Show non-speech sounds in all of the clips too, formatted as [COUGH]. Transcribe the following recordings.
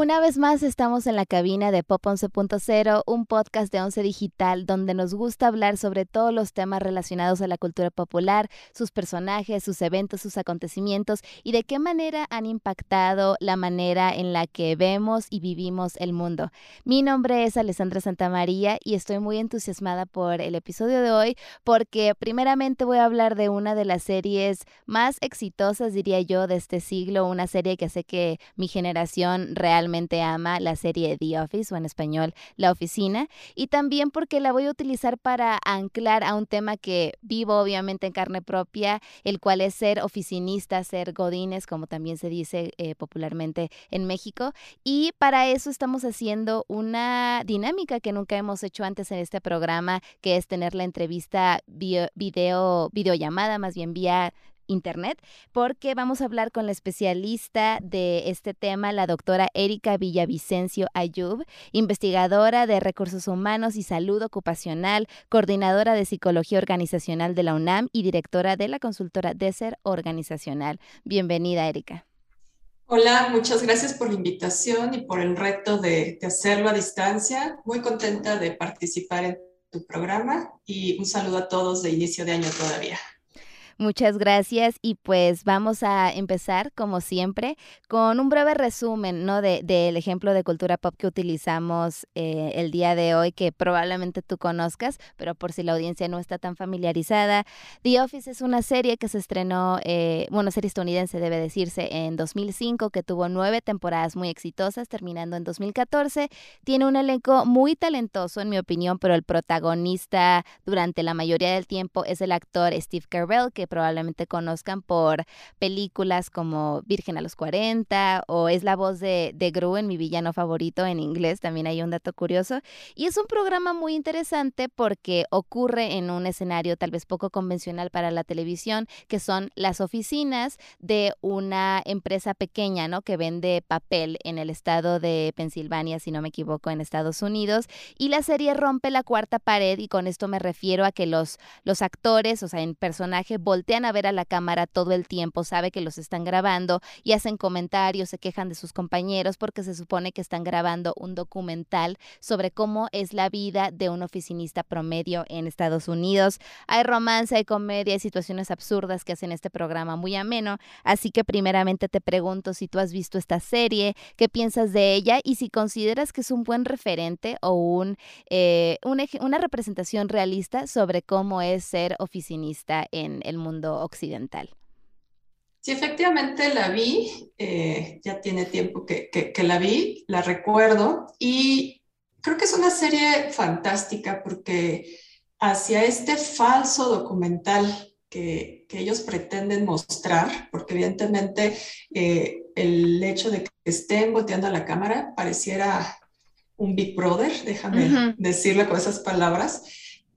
Una vez más estamos en la cabina de Pop 11.0, un podcast de Once Digital donde nos gusta hablar sobre todos los temas relacionados a la cultura popular, sus personajes, sus eventos, sus acontecimientos y de qué manera han impactado la manera en la que vemos y vivimos el mundo. Mi nombre es Alessandra Santamaría y estoy muy entusiasmada por el episodio de hoy porque primeramente voy a hablar de una de las series más exitosas, diría yo, de este siglo, una serie que sé que mi generación real ama la serie The Office o en español La Oficina y también porque la voy a utilizar para anclar a un tema que vivo obviamente en carne propia, el cual es ser oficinista, ser godines, como también se dice eh, popularmente en México. Y para eso estamos haciendo una dinámica que nunca hemos hecho antes en este programa, que es tener la entrevista video, videollamada, más bien vía internet, porque vamos a hablar con la especialista de este tema, la doctora Erika Villavicencio Ayub, investigadora de recursos humanos y salud ocupacional, coordinadora de psicología organizacional de la UNAM y directora de la consultora DESER Organizacional. Bienvenida, Erika. Hola, muchas gracias por la invitación y por el reto de, de hacerlo a distancia. Muy contenta de participar en tu programa y un saludo a todos de inicio de año todavía. Muchas gracias y pues vamos a empezar como siempre con un breve resumen ¿no? del de, ejemplo de cultura pop que utilizamos eh, el día de hoy que probablemente tú conozcas, pero por si la audiencia no está tan familiarizada. The Office es una serie que se estrenó, eh, bueno, serie estadounidense debe decirse, en 2005 que tuvo nueve temporadas muy exitosas terminando en 2014. Tiene un elenco muy talentoso en mi opinión, pero el protagonista durante la mayoría del tiempo es el actor Steve Carell que probablemente conozcan por películas como Virgen a los 40 o es la voz de, de Gru en mi villano favorito en inglés, también hay un dato curioso. Y es un programa muy interesante porque ocurre en un escenario tal vez poco convencional para la televisión, que son las oficinas de una empresa pequeña, ¿no? Que vende papel en el estado de Pensilvania, si no me equivoco, en Estados Unidos. Y la serie rompe la cuarta pared y con esto me refiero a que los, los actores, o sea, en personaje, voltean a ver a la cámara todo el tiempo, sabe que los están grabando y hacen comentarios, se quejan de sus compañeros porque se supone que están grabando un documental sobre cómo es la vida de un oficinista promedio en Estados Unidos. Hay romance, hay comedia, hay situaciones absurdas que hacen este programa muy ameno, así que primeramente te pregunto si tú has visto esta serie, qué piensas de ella y si consideras que es un buen referente o un, eh, una representación realista sobre cómo es ser oficinista en el mundo occidental. Sí, efectivamente la vi, eh, ya tiene tiempo que, que, la vi, la recuerdo y creo que es una serie fantástica porque hacia este falso documental que, que ellos pretenden mostrar, porque evidentemente eh, el hecho de que estén volteando a la cámara pareciera un Big Brother, déjame decirlo con esas palabras,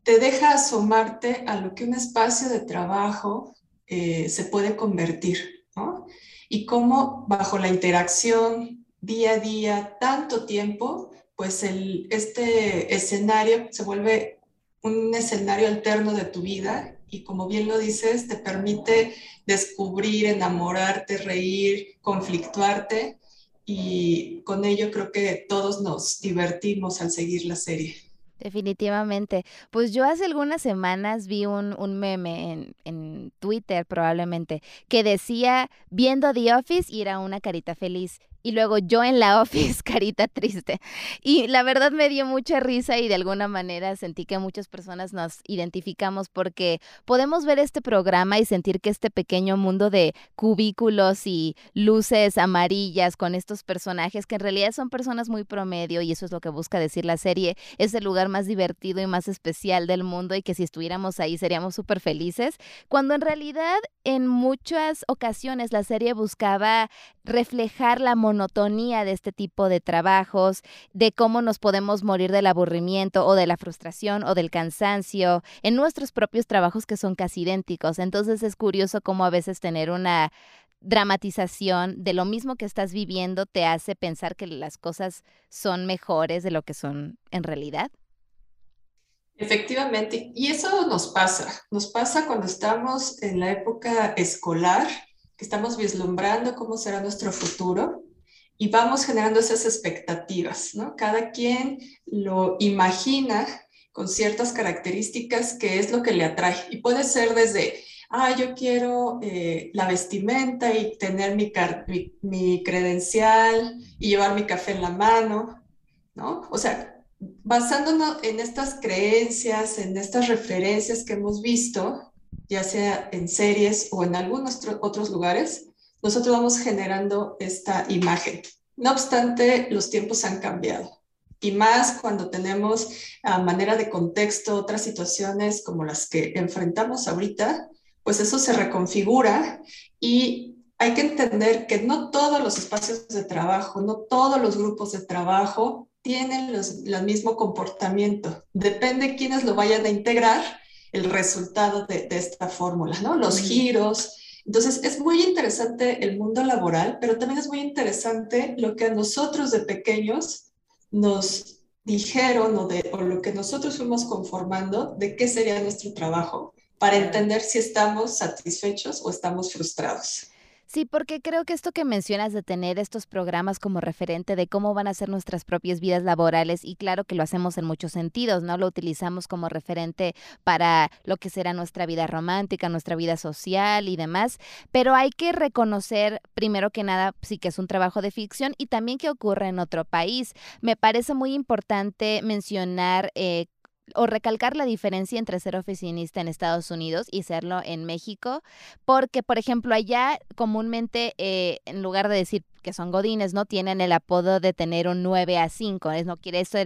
te deja asomarte a lo que un espacio de trabajo eh, se puede convertir, ¿no? Y cómo bajo la interacción día a día, tanto tiempo, pues el, este escenario se vuelve un escenario alterno de tu vida y como bien lo dices, te permite descubrir, enamorarte, reír, conflictuarte y con ello creo que todos nos divertimos al seguir la serie. Definitivamente. Pues yo hace algunas semanas vi un, un meme en, en, Twitter probablemente que decía viendo The Office y era una carita feliz y luego yo en la office, [LAUGHS] carita triste. Y la verdad me dio mucha risa y de alguna manera sentí que muchas personas nos identificamos porque podemos ver este programa y sentir que este pequeño mundo de cubículos y luces amarillas con estos personajes que en realidad son personas muy promedio y eso es lo que busca decir la serie, es el lugar más divertido y más especial del mundo y que si estuviéramos ahí seríamos súper felices, cuando en realidad en muchas ocasiones la serie buscaba reflejar la monotonía de este tipo de trabajos, de cómo nos podemos morir del aburrimiento o de la frustración o del cansancio en nuestros propios trabajos que son casi idénticos. Entonces es curioso cómo a veces tener una dramatización de lo mismo que estás viviendo te hace pensar que las cosas son mejores de lo que son en realidad? Efectivamente, y eso nos pasa, nos pasa cuando estamos en la época escolar, que estamos vislumbrando cómo será nuestro futuro y vamos generando esas expectativas, ¿no? Cada quien lo imagina con ciertas características que es lo que le atrae y puede ser desde ah, yo quiero eh, la vestimenta y tener mi, mi, credencial y llevar mi café en la mano, ¿no? O sea, basándonos en estas creencias, en estas referencias que hemos visto, ya sea en series o en algunos otros lugares, nosotros vamos generando esta imagen. No obstante, los tiempos han cambiado. Y más cuando tenemos a manera de contexto otras situaciones como las que enfrentamos ahorita, pues eso se reconfigura y hay que entender que no todos los espacios de trabajo, no todos los grupos de trabajo tienen los, el mismo comportamiento. Depende quiénes lo vayan a integrar, el resultado de, esta fórmula, ¿no? Los giros. Entonces, es muy interesante el mundo laboral, pero también es muy interesante lo que a nosotros de pequeños nos dijeron o, de, o lo que nosotros fuimos conformando de qué sería nuestro trabajo para entender si estamos satisfechos o estamos frustrados. Sí, porque creo que esto que mencionas de tener estos programas como referente de cómo van a ser nuestras propias vidas laborales, y claro que lo hacemos en muchos sentidos, ¿no? Lo utilizamos como referente para lo que será nuestra vida romántica, nuestra vida social y demás, pero hay que reconocer, primero que nada, sí que es un trabajo de ficción y también que ocurre en otro país. Me parece muy importante mencionar eh, o recalcar la diferencia entre ser oficinista en Estados Unidos y serlo en México, porque, por ejemplo, allá comúnmente, eh, en lugar de decir que son godines, ¿no? Tienen el apodo de tener un 9 a 5, ¿es? No quiere, eso,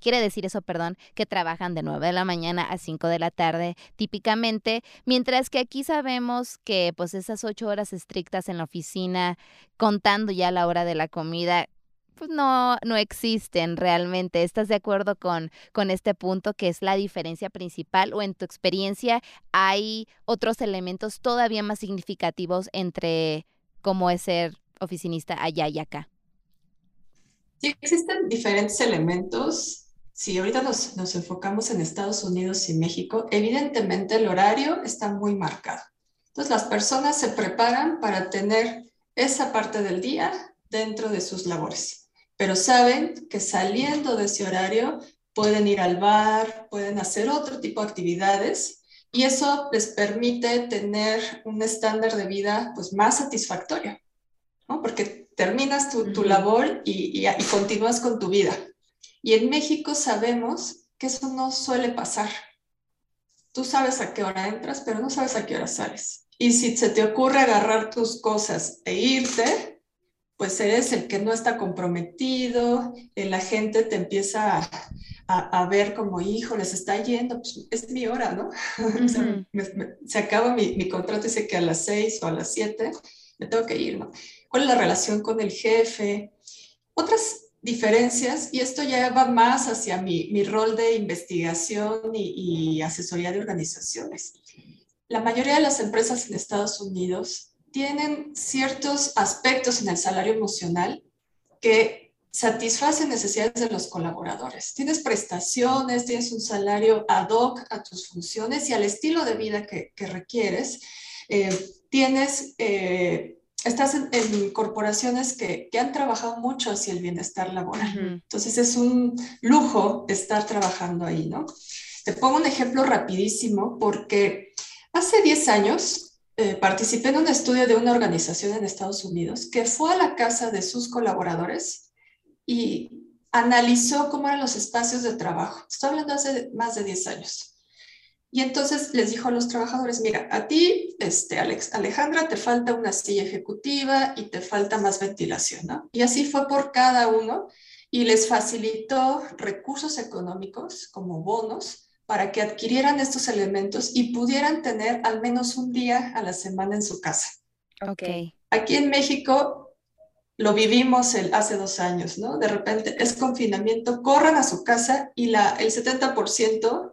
quiere decir eso, perdón, que trabajan de 9 de la mañana a 5 de la tarde típicamente, mientras que aquí sabemos que pues esas 8 horas estrictas en la oficina, contando ya la hora de la comida, pues no, no existen realmente. ¿Estás de acuerdo con, con este punto que es la diferencia principal o en tu experiencia hay otros elementos todavía más significativos entre cómo es ser oficinista allá y acá? Sí, existen diferentes elementos. Si ahorita nos, nos enfocamos en Estados Unidos y México, evidentemente el horario está muy marcado. Entonces las personas se preparan para tener esa parte del día dentro de sus labores pero saben que saliendo de ese horario pueden ir al bar, pueden hacer otro tipo de actividades y eso les permite tener un estándar de vida pues más satisfactorio, ¿no? Porque terminas tu, tu labor y, y, continúas con tu vida. Y en México sabemos que eso no suele pasar. Tú sabes a qué hora entras, pero no sabes a qué hora sales. Y si se te ocurre agarrar tus cosas e irte, pues eres el que no está comprometido, la gente te empieza a, ver como, hijo, les está yendo, pues es mi hora, ¿no? [LAUGHS] se acaba mi, mi, contrato, dice que a las seis o a las siete me tengo que ir, ¿no? ¿Cuál es la relación con el jefe? Otras diferencias, y esto ya va más hacia mi, mi rol de investigación y, y asesoría de organizaciones. La mayoría de las empresas en Estados Unidos tienen ciertos aspectos en el salario emocional que satisfacen necesidades de los colaboradores. Tienes prestaciones, tienes un salario ad hoc a tus funciones y al estilo de vida que, requieres. Eh, tienes, eh, estás en, corporaciones que, que, han trabajado mucho hacia el bienestar laboral. Entonces es un lujo estar trabajando ahí, ¿no? Te pongo un ejemplo rapidísimo porque hace 10 años eh, participé en un estudio de una organización en Estados Unidos que fue a la casa de sus colaboradores y analizó cómo eran los espacios de trabajo. Estoy hablando hace más de 10 años. Y entonces les dijo a los trabajadores, mira, a ti, este, Alex, Alejandra, te falta una silla ejecutiva y te falta más ventilación, ¿no? Y así fue por cada uno y les facilitó recursos económicos como bonos para que adquirieran estos elementos y pudieran tener al menos un día a la semana en su casa. Ok. Aquí en México lo vivimos el, hace dos años, ¿no? De repente es confinamiento, corran a su casa y la, el 70%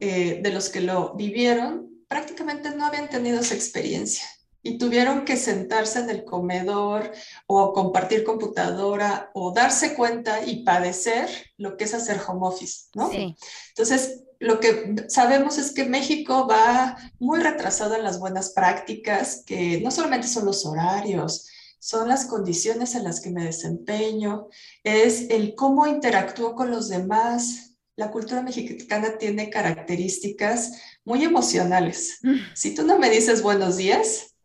eh, de los que lo vivieron prácticamente no habían tenido esa experiencia. y tuvieron que sentarse en el comedor o compartir computadora o darse cuenta y padecer lo que es hacer home office, ¿no? Sí. Entonces, lo que sabemos es que México va muy retrasado en las buenas prácticas, que no solamente son los horarios, son las condiciones en las que me desempeño, es el cómo interactúo con los demás. La cultura mexicana tiene características muy emocionales. Mm. Si tú no me dices buenos días,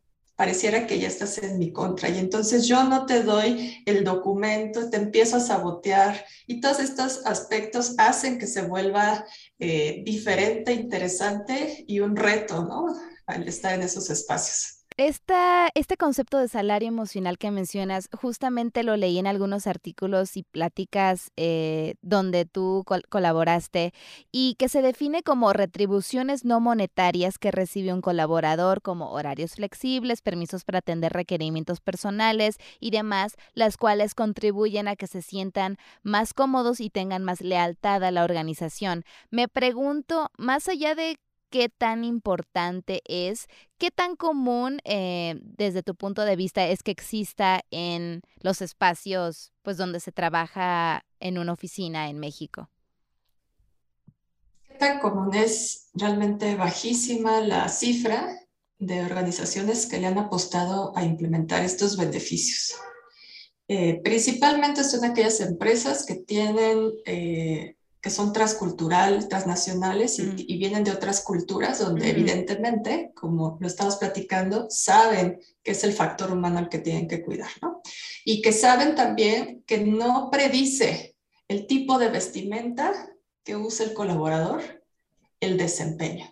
pareciera que ya estás en mi contra y entonces yo no te doy el documento, te empiezo a sabotear y todos estos aspectos hacen que se vuelva eh, diferente, interesante y un reto, ¿no? Al estar en esos espacios. Esta, este concepto de salario emocional que mencionas, justamente lo leí en algunos artículos y pláticas eh, donde tú colaboraste y que se define como retribuciones no monetarias que recibe un colaborador como horarios flexibles, permisos para atender requerimientos personales y demás, las cuales contribuyen a que se sientan más cómodos y tengan más lealtad a la organización. Me pregunto, más allá de qué tan importante es, qué tan común eh, desde tu punto de vista es que exista en los espacios pues donde se trabaja en una oficina en México. Qué tan común es realmente bajísima la cifra de organizaciones que le han apostado a implementar estos beneficios. Eh, principalmente son aquellas empresas que tienen eh, que son transcultural, transnacionales y, y, vienen de otras culturas donde evidentemente, como lo estamos platicando, saben que es el factor humano al que tienen que cuidar, ¿no? Y que saben también que no predice el tipo de vestimenta que usa el colaborador, el desempeño.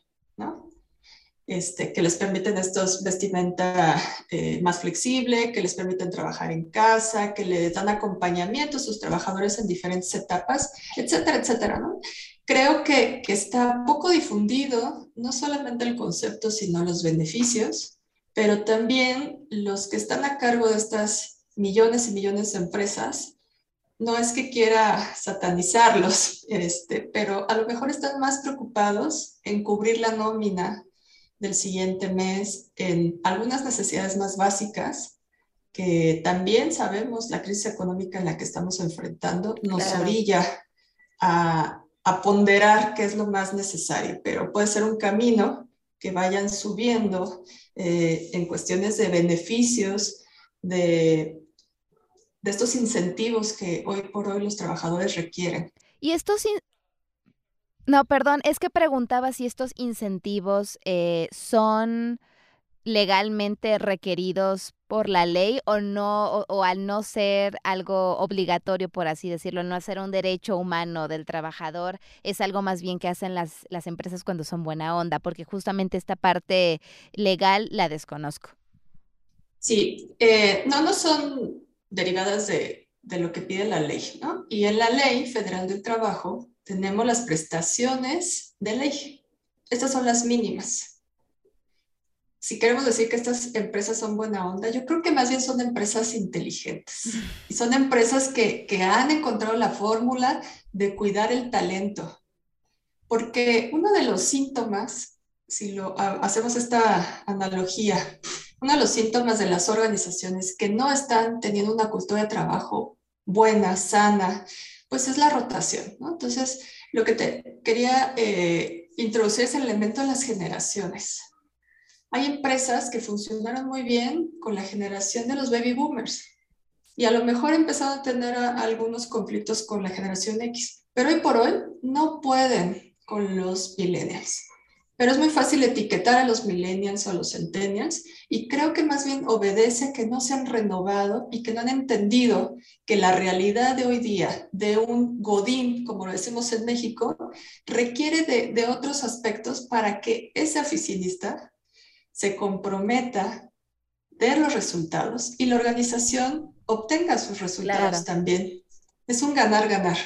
Este, que les permiten estos vestimenta eh, más flexible, que les permiten trabajar en casa, que les dan acompañamiento a sus trabajadores en diferentes etapas, etcétera, etcétera. Creo que, que está poco difundido no solamente el concepto, sino los beneficios, pero también los que están a cargo de estas millones y millones de empresas no es que quiera satanizarlos, [LAUGHS] este, pero a lo mejor están más preocupados en cubrir la nómina del siguiente mes en algunas necesidades más básicas que también sabemos la crisis económica en la que estamos enfrentando nos orilla a, ponderar qué es lo más necesario, pero puede ser un camino que vayan subiendo eh, en cuestiones de beneficios, de, de estos incentivos que hoy por hoy los trabajadores requieren. Y estos, no, perdón, es que preguntaba si estos incentivos eh, son legalmente requeridos por la ley o no, o, al no ser algo obligatorio, por así decirlo, no ser un derecho humano del trabajador, es algo más bien que hacen las, las empresas cuando son buena onda, porque justamente esta parte legal la desconozco. Sí, eh, no, no son derivadas de, de lo que pide la ley, ¿no? Y en la ley federal del trabajo tenemos las prestaciones de ley. Estas son las mínimas. Si queremos decir que estas empresas son buena onda, yo creo que más bien son empresas inteligentes y son empresas que, que han encontrado la fórmula de cuidar el talento. Porque uno de los síntomas, si lo hacemos esta analogía, uno de los síntomas de las organizaciones que no están teniendo una cultura de trabajo buena, sana, pues es la rotación. Entonces, lo que te quería eh, introducir es el elemento de las generaciones. Hay empresas que funcionaron muy bien con la generación de los baby boomers y a lo mejor empezaron a tener algunos conflictos con la generación X, pero hoy por hoy no pueden con los millennials. Pero es muy fácil etiquetar a los millennials o a los centennials y creo que más bien obedece a que no se han renovado y que no han entendido que la realidad de hoy día de un godín, como lo decimos en México, requiere de, de otros aspectos para que ese oficinista se comprometa, ver los resultados y la organización obtenga sus resultados también. Es un ganar-ganar.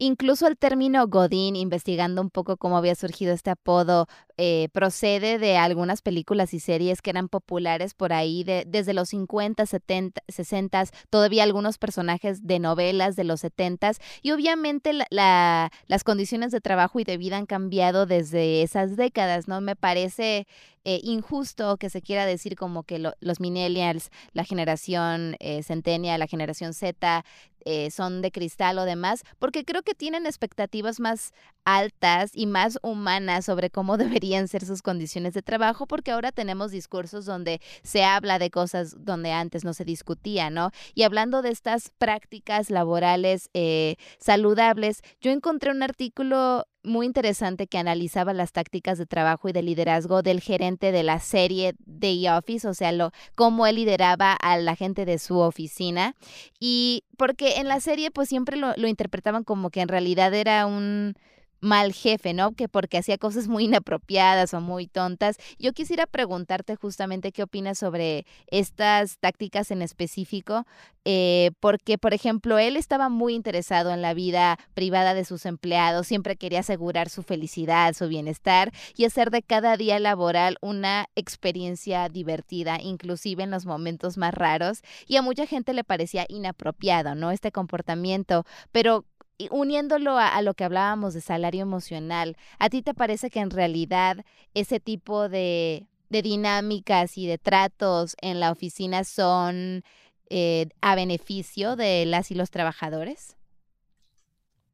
Incluso el término Godín, investigando un poco cómo había surgido este apodo, eh, procede de algunas películas y series que eran populares por ahí de, desde los 50, 70, 60, todavía algunos personajes de novelas de los 70 y obviamente la, las condiciones de trabajo y de vida han cambiado desde esas décadas, ¿no? Me parece eh, injusto que se quiera decir como que los millennials, la generación eh, centennial, la generación Z, eh, son de cristal o demás, porque creo que tienen expectativas más altas y más humanas sobre cómo [LAUGHS] ser sus condiciones de trabajo, porque ahora tenemos discursos donde se habla de cosas donde antes no se discutía, ¿no? Y hablando de estas prácticas laborales eh, saludables, yo encontré un artículo muy interesante que analizaba las tácticas de trabajo y de liderazgo del gerente de la serie The Office, o sea, lo, cómo él lideraba a la gente de su oficina. Y porque en la serie pues siempre lo, lo interpretaban como que en realidad era un mal jefe, ¿no? Que porque hacía cosas muy inapropiadas o muy tontas. Yo quisiera preguntarte justamente qué opinas sobre estas tácticas en específico, eh, porque, por ejemplo, él estaba muy interesado en la vida privada de sus empleados, siempre quería asegurar su felicidad, su bienestar y hacer de cada día laboral una experiencia divertida, inclusive en los momentos más raros. Y a mucha gente le parecía inapropiado, ¿no? Este comportamiento, pero uniéndolo a, lo que hablábamos de salario emocional, ¿a ti te parece que en realidad ese tipo de, dinámicas y de tratos en la oficina son eh, a beneficio de las y los trabajadores?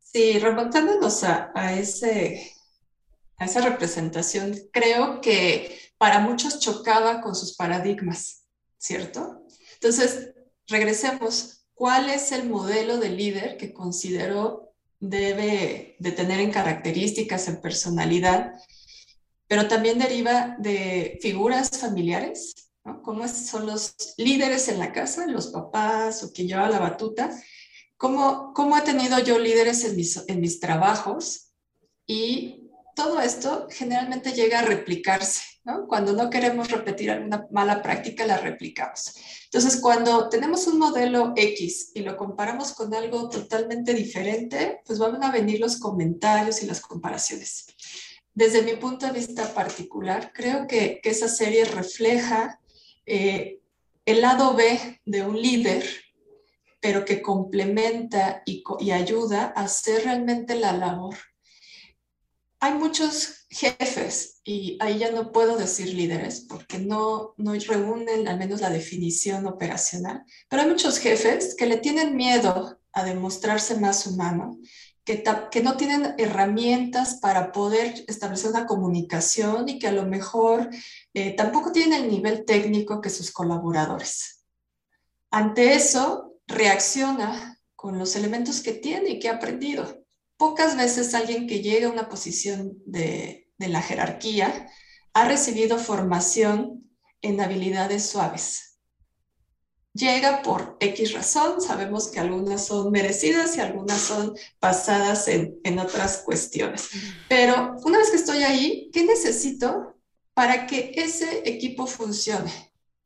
Sí, remontándonos a, ese, a esa representación, creo que para muchos chocaba con sus paradigmas, ¿cierto? Entonces, regresemos cuál es el modelo de líder que considero debe de tener en características, en personalidad, pero también deriva de figuras familiares, ¿no? ¿Cómo son los líderes en la casa, los papás o quien lleva la batuta? ¿Cómo, cómo he tenido yo líderes en mis, en mis trabajos? Y todo esto generalmente llega a replicarse, ¿no? Cuando no queremos repetir alguna mala práctica, la replicamos. Entonces, cuando tenemos un modelo X y lo comparamos con algo totalmente diferente, pues van a venir los comentarios y las comparaciones. Desde mi punto de vista particular, creo que, que esa serie refleja eh, el lado B de un líder, pero que complementa y, y ayuda a hacer realmente la labor hay muchos jefes, y ahí ya no puedo decir líderes porque no, no reúnen al menos la definición operacional, pero hay muchos jefes que le tienen miedo a demostrarse más humano, que, que no tienen herramientas para poder establecer una comunicación y que a lo mejor eh, tampoco tienen el nivel técnico que sus colaboradores. Ante eso, reacciona con los elementos que tiene y que ha aprendido pocas veces alguien que llega a una posición de, la jerarquía ha recibido formación en habilidades suaves. Llega por X razón, sabemos que algunas son merecidas y algunas son basadas en, en otras cuestiones. Pero una vez que estoy ahí, ¿qué necesito para que ese equipo funcione?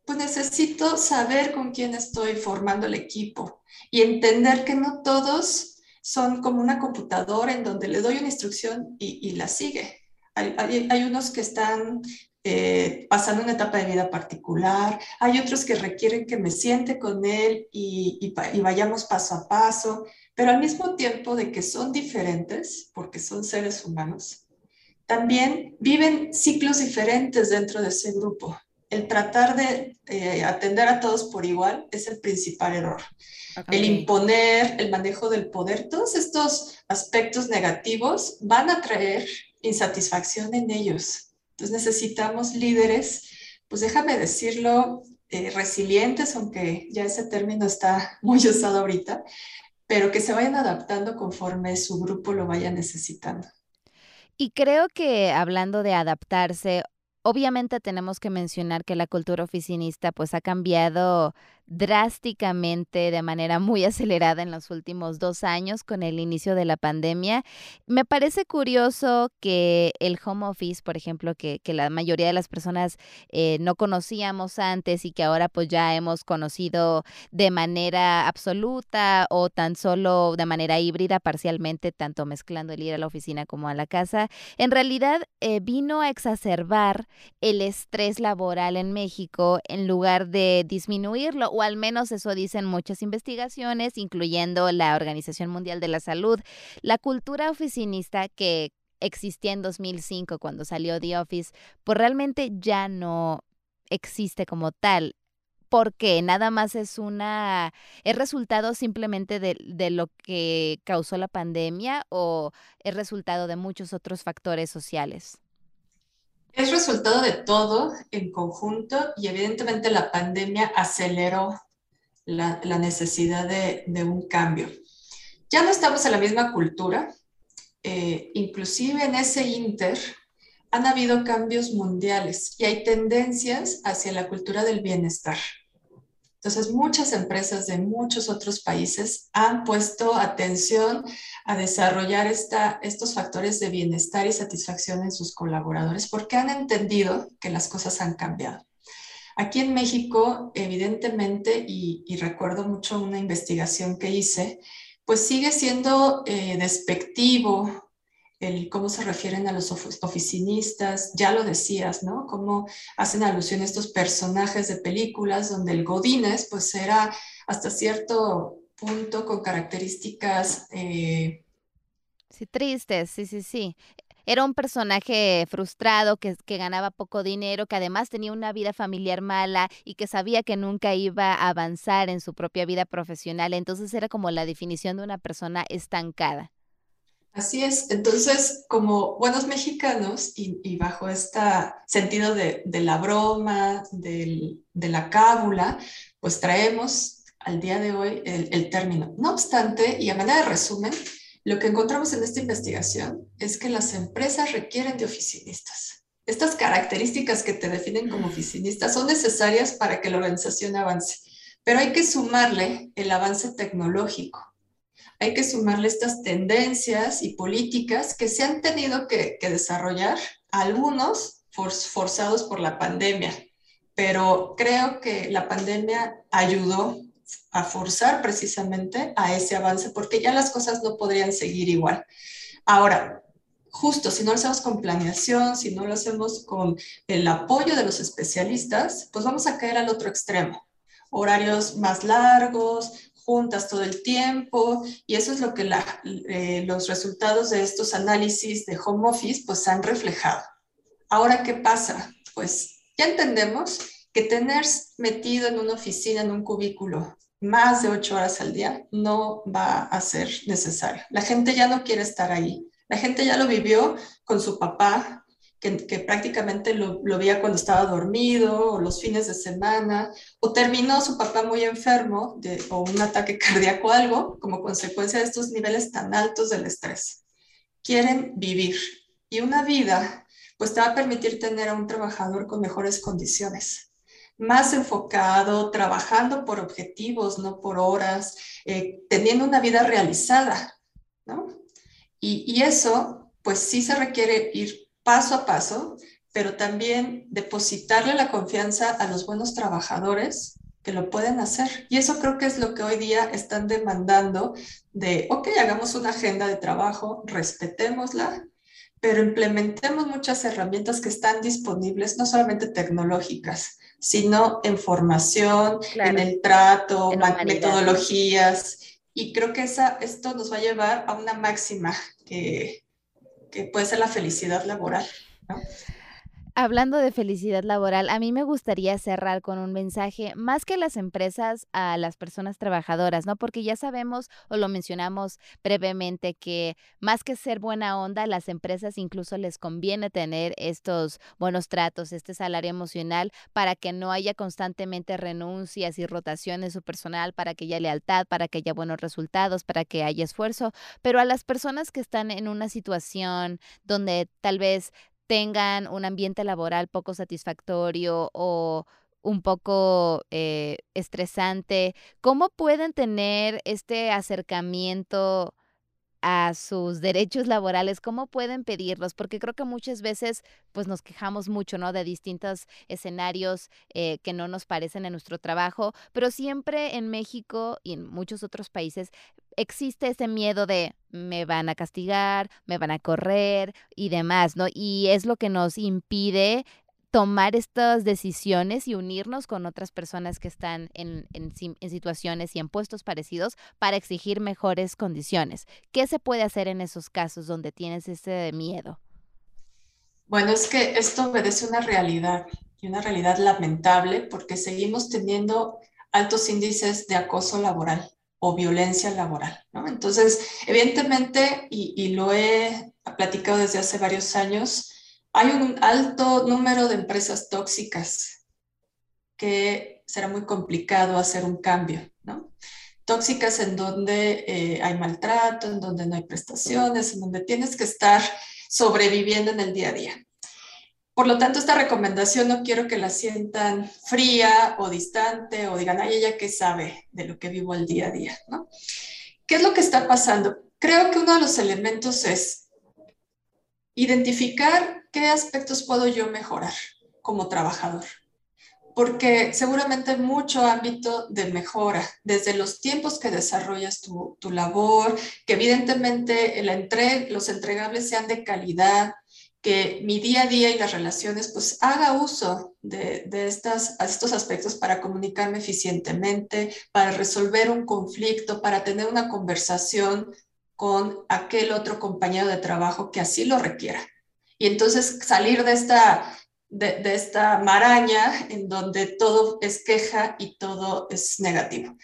Pues necesito saber con quién estoy formando el equipo y entender que no todos son como una computadora en donde le doy una instrucción y, la sigue. Hay, unos que están eh, pasando una etapa de vida particular, hay otros que requieren que me siente con él y, vayamos paso a paso, pero al mismo tiempo de que son diferentes, porque son seres humanos, también viven ciclos diferentes dentro de ese grupo. El tratar de eh, atender a todos por igual es el principal error el imponer, el manejo del poder, todos estos aspectos negativos van a traer insatisfacción en ellos. Entonces necesitamos líderes, pues déjame decirlo, eh, resilientes, aunque ya ese término está [LAUGHS] muy usado ahorita, pero que se vayan adaptando conforme su grupo lo vaya necesitando. Y creo que hablando de adaptarse, obviamente tenemos que mencionar que la cultura oficinista pues ha cambiado drásticamente, de manera muy acelerada en los últimos dos años con el inicio de la pandemia. Me parece curioso que el home office, por ejemplo, que, que la mayoría de las personas eh, no conocíamos antes y que ahora pues ya hemos conocido de manera absoluta o tan solo de manera híbrida parcialmente, tanto mezclando el ir a la oficina como a la casa, en realidad eh, vino a exacerbar el estrés laboral en México en lugar de disminuirlo o al menos eso dicen muchas investigaciones, incluyendo la Organización Mundial de la Salud. La cultura oficinista que existía en 2005 cuando salió The Office, pues realmente ya no existe como tal porque nada más es una es resultado simplemente de, de, lo que causó la pandemia o es resultado de muchos otros factores sociales. Es resultado de todo en conjunto y evidentemente la pandemia aceleró la, necesidad de, de, un cambio. Ya no estamos en la misma cultura, eh, inclusive en ese inter han habido cambios mundiales y hay tendencias hacia la cultura del bienestar. Entonces, muchas empresas de muchos otros países han puesto atención a desarrollar esta, estos factores de bienestar y satisfacción en sus colaboradores porque han entendido que las cosas han cambiado. Aquí en México, evidentemente, y, recuerdo mucho una investigación que hice, pues sigue siendo eh, despectivo el cómo se refieren a los oficinistas, ya lo decías, ¿no? Cómo hacen alusión a estos personajes de películas donde el Godínez, pues era hasta cierto punto con características... Eh... Sí, tristes, sí, sí, sí. Era un personaje frustrado que, que, ganaba poco dinero, que además tenía una vida familiar mala y que sabía que nunca iba a avanzar en su propia vida profesional. Entonces era como la definición de una persona estancada. Así es. Entonces, como buenos mexicanos y, bajo este sentido de, de la broma, del, de la cábula, pues traemos al día de hoy el, el, término. No obstante, y a manera de resumen, lo que encontramos en esta investigación es que las empresas requieren de oficinistas. Estas características que te definen como oficinista son necesarias para que la organización avance, pero hay que sumarle el avance tecnológico hay que sumarle estas tendencias y políticas que se han tenido que, desarrollar, algunos forzados por la pandemia, pero creo que la pandemia ayudó a forzar precisamente a ese avance porque ya las cosas no podrían seguir igual. Ahora, justo si no lo hacemos con planeación, si no lo hacemos con el apoyo de los especialistas, pues vamos a caer al otro extremo. Horarios más largos, juntas todo el tiempo y eso es lo que eh, los resultados de estos análisis de home office pues han reflejado. Ahora, ¿qué pasa? Pues ya entendemos que tener metido en una oficina, en un cubículo, más de ocho horas al día no va a ser necesario. La gente ya no quiere estar ahí. La gente ya lo vivió con su papá, que, prácticamente lo, lo, veía cuando estaba dormido o los fines de semana, o terminó su papá muy enfermo o un ataque [LAUGHS] cardíaco o algo como consecuencia de estos niveles tan altos del estrés. Quieren vivir y una vida pues te va a permitir tener a un trabajador con mejores condiciones, más enfocado, trabajando por objetivos, no por horas, eh, teniendo una vida realizada, ¿no? Y, y eso pues sí se requiere ir paso a paso, pero también depositarle la confianza a los buenos trabajadores que lo pueden hacer. Y eso creo que es lo que hoy día están demandando de, ok, hagamos una agenda de trabajo, respetémosla, pero implementemos muchas herramientas que están disponibles, no solamente tecnológicas, sino en formación, en el trato, en metodologías. Y creo que esa, esto nos va a llevar a una máxima que, que puede ser la felicidad laboral. ¿no? Hablando de felicidad laboral, a mí me gustaría cerrar con un mensaje más que las empresas a las personas trabajadoras, ¿no? Porque ya sabemos o lo mencionamos brevemente que más que ser buena onda, las empresas incluso les conviene tener estos buenos tratos, este salario emocional para que no haya constantemente renuncias y rotaciones su personal, para que haya lealtad, para que haya buenos resultados, para que haya esfuerzo, pero a las personas que están en una situación donde tal vez tengan un ambiente laboral poco satisfactorio o un poco eh, estresante. ¿Cómo pueden tener este acercamiento a sus derechos laborales, ¿cómo pueden pedirlos? Porque creo que muchas veces pues nos quejamos mucho, ¿no? De distintos escenarios eh, que no nos parecen en nuestro trabajo, pero siempre en México y en muchos otros países existe ese miedo de me van a castigar, me van a correr y demás, ¿no? Y es lo que nos impide tomar estas decisiones y unirnos con otras personas que están en, en, situaciones y en puestos parecidos para exigir mejores condiciones. ¿Qué se puede hacer en esos casos donde tienes ese miedo? Bueno, es que esto obedece una realidad y una realidad lamentable porque seguimos teniendo altos índices de acoso laboral o violencia laboral. ¿no? Entonces, evidentemente, y, lo he platicado desde hace varios años, hay un alto número de empresas tóxicas que será muy complicado hacer un cambio, ¿no? Tóxicas en donde eh, hay maltrato, en donde no hay prestaciones, en donde tienes que estar sobreviviendo en el día a día. Por lo tanto, esta recomendación no quiero que la sientan fría o distante o digan, ay, ella qué sabe de lo que vivo el día a día, ¿no? ¿Qué es lo que está pasando? Creo que uno de los elementos es identificar ¿qué aspectos puedo yo mejorar como trabajador? Porque seguramente hay mucho ámbito de mejora, desde los tiempos que desarrollas tu, labor, que evidentemente los entregables sean de calidad, que mi día a día y las relaciones, pues haga uso de, de estos aspectos para comunicarme eficientemente, para resolver un conflicto, para tener una conversación con aquel otro compañero de trabajo que así lo requiera y entonces salir de esta, de, esta maraña en donde todo es queja y todo es negativo.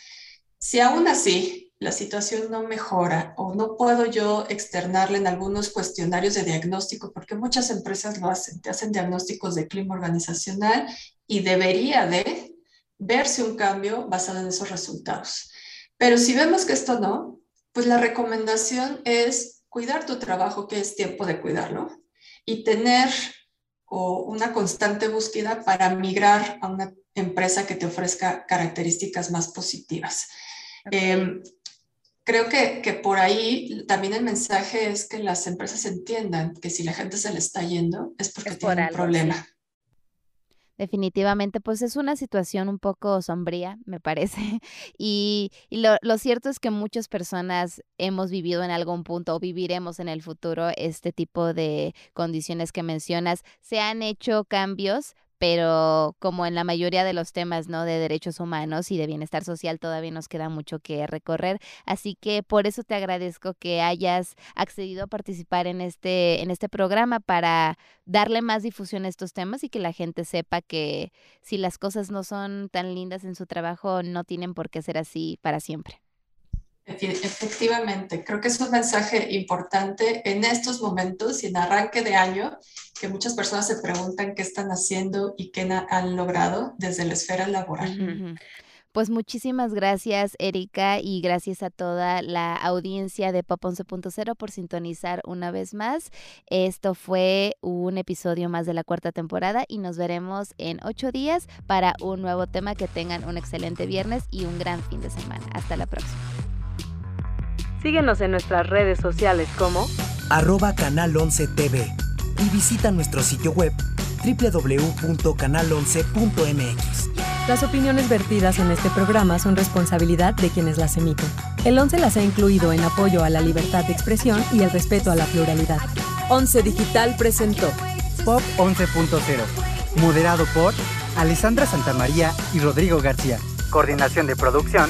Si aún así la situación no mejora o no puedo yo externarle en algunos cuestionarios de diagnóstico, porque muchas empresas lo hacen, te hacen diagnósticos de clima organizacional y debería de verse un cambio basado en esos resultados. Pero si vemos que esto no, pues la recomendación es cuidar tu trabajo, que es tiempo de cuidarlo, y tener una constante búsqueda para migrar a una empresa que te ofrezca características más positivas. Em, creo que, que, por ahí también el mensaje es que las empresas entiendan que si la gente se le está yendo es porque tiene un problema. Definitivamente, pues es una situación un poco sombría, me parece. [LAUGHS] Y, lo, lo, cierto es que muchas personas hemos vivido en algún punto o viviremos en el futuro este tipo de condiciones que mencionas. Se han hecho cambios, pero como en la mayoría de los temas, ¿no? De derechos humanos y de bienestar social todavía nos queda mucho que recorrer, así que por eso te agradezco que hayas accedido a participar en este en este programa para darle más difusión a estos temas y que la gente sepa que si las cosas no son tan lindas en su trabajo no tienen por qué ser así para siempre. Efectivamente, creo que es un mensaje importante en estos momentos y en arranque de año, que muchas personas se preguntan qué están haciendo y qué han logrado desde la esfera laboral. Pues muchísimas gracias, Erika, y gracias a toda la audiencia de Pop 11.0 por sintonizar una vez más. Esto fue un episodio más de la cuarta temporada y nos veremos en ocho días para un nuevo tema. Que tengan un excelente viernes y un gran fin de semana. Hasta la próxima. Síguenos en nuestras redes sociales como arroba canal 11 TV y visita nuestro sitio web www.canal11.mx. Las opiniones vertidas en este programa son responsabilidad de quienes las emiten. El 11 las ha incluido en apoyo a la libertad de expresión y el respeto a la pluralidad. 11 Digital presentó Pop 11.0, moderado por Alessandra Santamaría y Rodrigo García. Coordinación de producción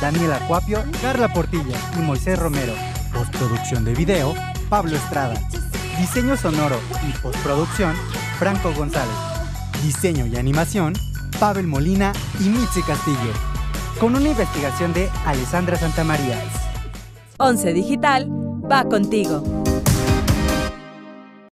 Daniel Acuapio, Carla Portilla y Moisés Romero. Postproducción de video, Pablo Estrada. Diseño sonoro y postproducción, Franco González. Diseño y animación, Pavel Molina y Mitzi Castillo. Con una investigación de Alessandra Santamaría. 11 Digital va contigo.